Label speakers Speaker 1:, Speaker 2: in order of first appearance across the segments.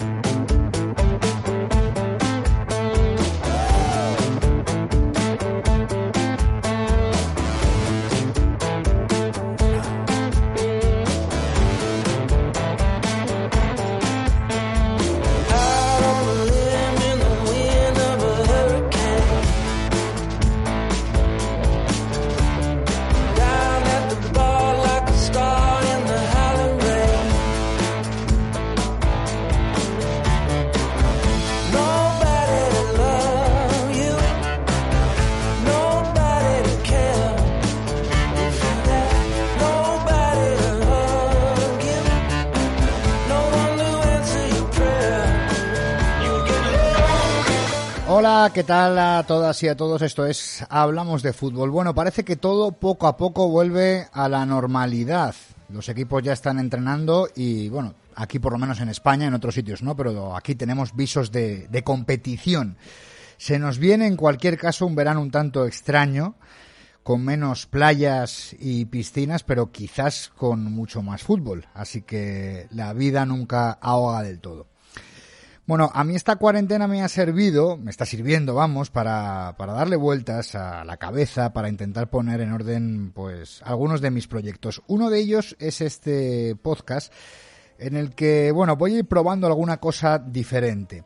Speaker 1: Thank you.
Speaker 2: Hola, ¿qué tal a todas y a todos? Esto es Hablamos de Fútbol. Bueno, parece que todo poco a poco vuelve a la normalidad. Los equipos ya están entrenando y, bueno, aquí por lo menos en España, en otros sitios no, pero aquí tenemos visos de, de competición. Se nos viene en cualquier caso un verano un tanto extraño, con menos playas y piscinas, pero quizás con mucho más fútbol. Así que la vida nunca ahoga del todo. Bueno, a mí esta cuarentena me ha servido, me está sirviendo, vamos, para, para darle vueltas a la cabeza, para intentar poner en orden, pues, algunos de mis proyectos. Uno de ellos es este podcast en el que, bueno, voy a ir probando alguna cosa diferente.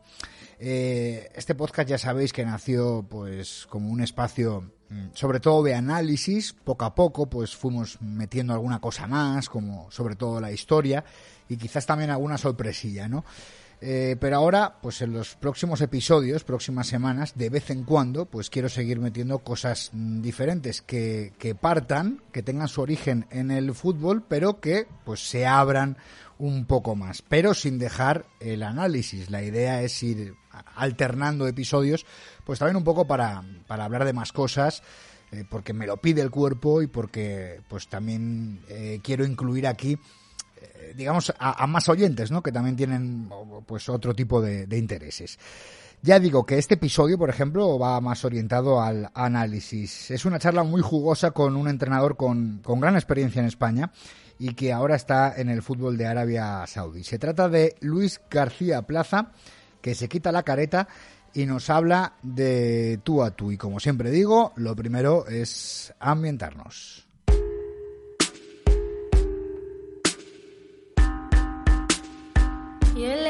Speaker 2: Eh, este podcast ya sabéis que nació, pues, como un espacio mm, sobre todo de análisis, poco a poco pues fuimos metiendo alguna cosa más, como sobre todo la historia y quizás también alguna sorpresilla, ¿no? Eh, pero ahora, pues en los próximos episodios, próximas semanas, de vez en cuando, pues quiero seguir metiendo cosas mm, diferentes que, que partan, que tengan su origen en el fútbol, pero que pues se abran un poco más, pero sin dejar el análisis. La idea es ir alternando episodios, pues también un poco para, para hablar de más cosas, eh, porque me lo pide el cuerpo y porque pues también eh, quiero incluir aquí digamos, a, más oyentes, ¿no? Que también tienen, pues, otro tipo de, intereses. Ya digo que este episodio, por ejemplo, va más orientado al análisis. Es una charla muy jugosa con un entrenador con, con gran experiencia en España y que ahora está en el fútbol de Arabia Saudí. Se trata de Luis García Plaza, que se quita la careta y nos habla de tú a tú. Y como siempre digo, lo primero es ambientarnos. Y él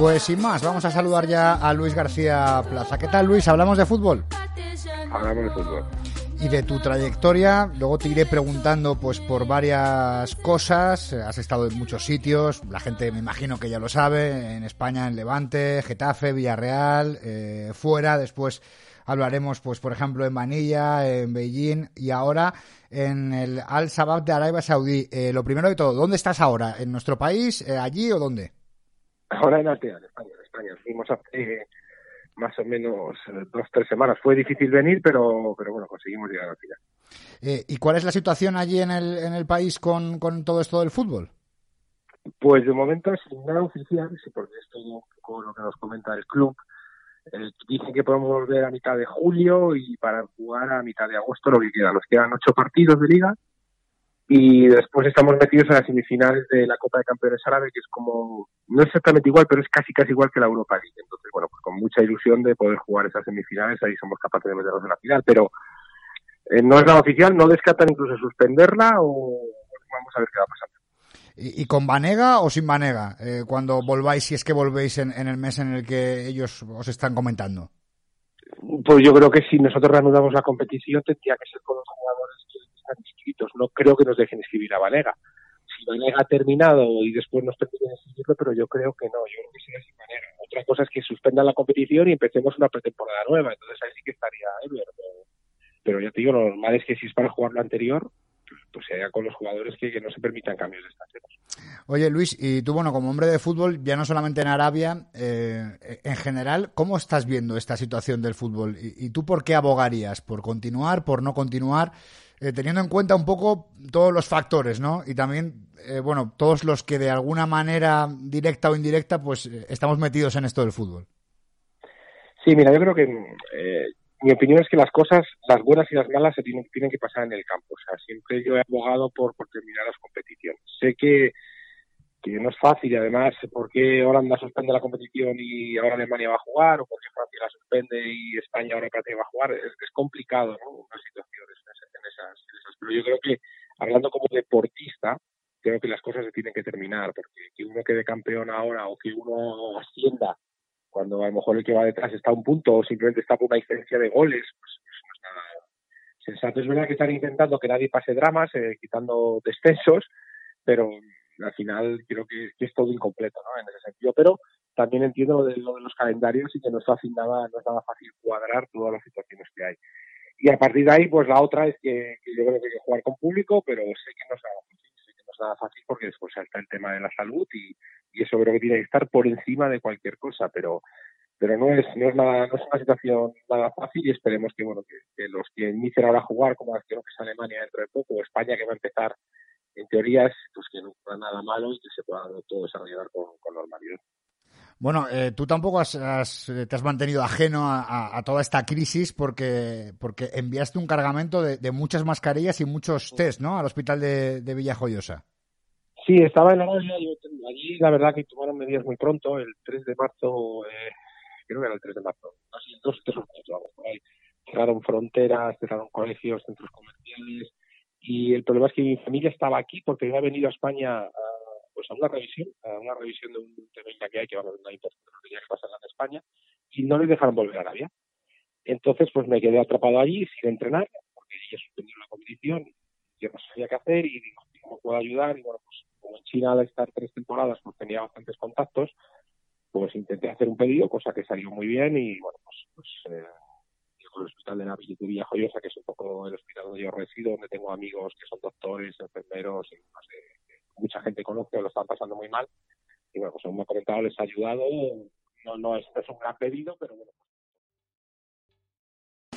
Speaker 2: Pues sin más, vamos a saludar ya a Luis García Plaza. ¿Qué tal, Luis? ¿Hablamos de fútbol?
Speaker 3: Hablamos de fútbol.
Speaker 2: Y de tu trayectoria, luego te iré preguntando pues por varias cosas. Has estado en muchos sitios, la gente me imagino que ya lo sabe, en España, en Levante, Getafe, Villarreal, eh, fuera, después hablaremos pues por ejemplo en Manilla, en Beijing y ahora en el Al Sabab de Arabia Saudí. Eh, lo primero de todo, ¿dónde estás ahora? ¿En nuestro país, eh, allí o dónde?
Speaker 3: Ahora en Altea, en España. En España. Fuimos hace más o menos eh, dos tres semanas. Fue difícil venir, pero, pero bueno, conseguimos llegar al final.
Speaker 2: Eh, ¿Y cuál es la situación allí en el, en el país con, con todo esto del fútbol?
Speaker 3: Pues de momento sin nada oficial, sí, porque esto es un poco lo que nos comenta el club. Eh, dicen que podemos volver a mitad de julio y para jugar a mitad de agosto lo que queda. Nos quedan ocho partidos de liga y después estamos metidos en las semifinales de la Copa de Campeones Árabe, que es como, no exactamente igual, pero es casi casi igual que la Europa League. Entonces, bueno, pues con mucha ilusión de poder jugar esas semifinales, ahí somos capaces de meternos en la final. Pero eh, no es nada oficial, no descartan incluso suspenderla o vamos a ver qué va a pasar.
Speaker 2: ¿Y, con Vanega o sin Vanega? Eh, cuando volváis, si es que volvéis en, el mes en el que ellos os están comentando.
Speaker 3: Pues yo creo que si nosotros reanudamos la competición tendría que ser con los jugadores que inscritos. No creo que nos dejen escribir a Vanega. Si Vanega ha terminado y después nos permiten escribirlo, pero yo creo que no. Yo creo que sería sin Vanega. Otra cosa es que suspendan la competición y empecemos una pretemporada nueva. Entonces ahí sí que estaría Ever. Pero, ya te digo, lo normal es que si es para jugar lo anterior, pues se con los jugadores que, no se permitan cambios de extranjeros.
Speaker 2: Oye Luis, y tú, bueno, como hombre de fútbol, ya no solamente en Arabia, eh, en general, ¿cómo estás viendo esta situación del fútbol? ¿Y, tú por qué abogarías? ¿Por continuar? ¿Por no continuar? Eh, teniendo en cuenta un poco todos los factores, ¿no? Y también, eh, bueno, todos los que de alguna manera, directa o indirecta, pues estamos metidos en esto del fútbol.
Speaker 3: Sí, mira, yo creo que mi opinión es que las cosas, las buenas y las malas, se tienen, tienen que pasar en el campo. O sea, siempre yo he abogado por, por terminar las competiciones. Sé que, que no es fácil y además, ¿por qué Holanda suspende la competición y ahora Alemania va a jugar? ¿O por qué Francia la suspende y España ahora que va a jugar? Es, complicado, ¿no? Una situación en esas. Pero yo creo que, hablando como deportista, creo que las cosas se tienen que terminar, porque que uno quede campeón ahora o que uno ascienda cuando a lo mejor el que va detrás está a un punto o simplemente está por una diferencia de goles, pues, pues no es sensato. Es verdad que están intentando que nadie pase dramas, eh, quitando descensos, pero al final creo que, es todo incompleto ¿no? en ese sentido. Pero también entiendo lo de, lo de los calendarios y que no es fácil nada, no es nada fácil cuadrar todas las situaciones que hay. Y a partir de ahí, pues la otra es que, yo creo que hay que jugar con público, pero sé que no es nada fácil, que porque después está el tema de la salud y, y eso creo que tiene que estar por encima de cualquier cosa, pero pero no es no es nada no es una situación nada fácil y esperemos que bueno que, los que inicien ahora a jugar como creo que es Alemania dentro de poco o España que va a empezar en teorías pues que no fuera nada malo y que se pueda todo desarrollar con, normalidad
Speaker 2: bueno, eh, tú tampoco has, te has mantenido ajeno a, toda esta crisis porque, porque enviaste un cargamento de, muchas mascarillas y muchos test, ¿no? Al hospital de, de Villajoyosa.
Speaker 3: Sí, estaba en Arabia. Yo, allí la verdad que tomaron medidas muy pronto. El 3 de marzo, eh, creo que era el 3 de marzo, así dos, tres o vamos por ahí. Cerraron fronteras, cerraron colegios, centros comerciales. Y el problema es que mi familia estaba aquí porque había venido a España a, pues a una revisión, a una revisión de un tema que hay que vamos a una tenía que pasar en España y no les dejaron volver a Arabia. Entonces, pues me quedé atrapado allí sin entrenar porque ya suspendieron la competición, yo no sabía qué hacer y digo, ¿cómo puedo ayudar? Y bueno, pues como en China al estar tres temporadas pues tenía bastantes contactos, pues intenté hacer un pedido, cosa que salió muy bien y bueno, pues, pues eh, hospital de Navidad de Villajoyosa, que es un poco el hospital donde yo resido, donde tengo amigos que son doctores, enfermeros y mucha gente conoce, lo están pasando muy mal. Y bueno, pues me ha comentado, les ha ayudado. No, no es, es un gran pedido, pero bueno.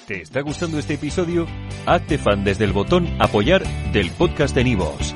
Speaker 4: ¿Te está gustando este episodio? Hazte fan desde el botón apoyar del podcast de Nivos.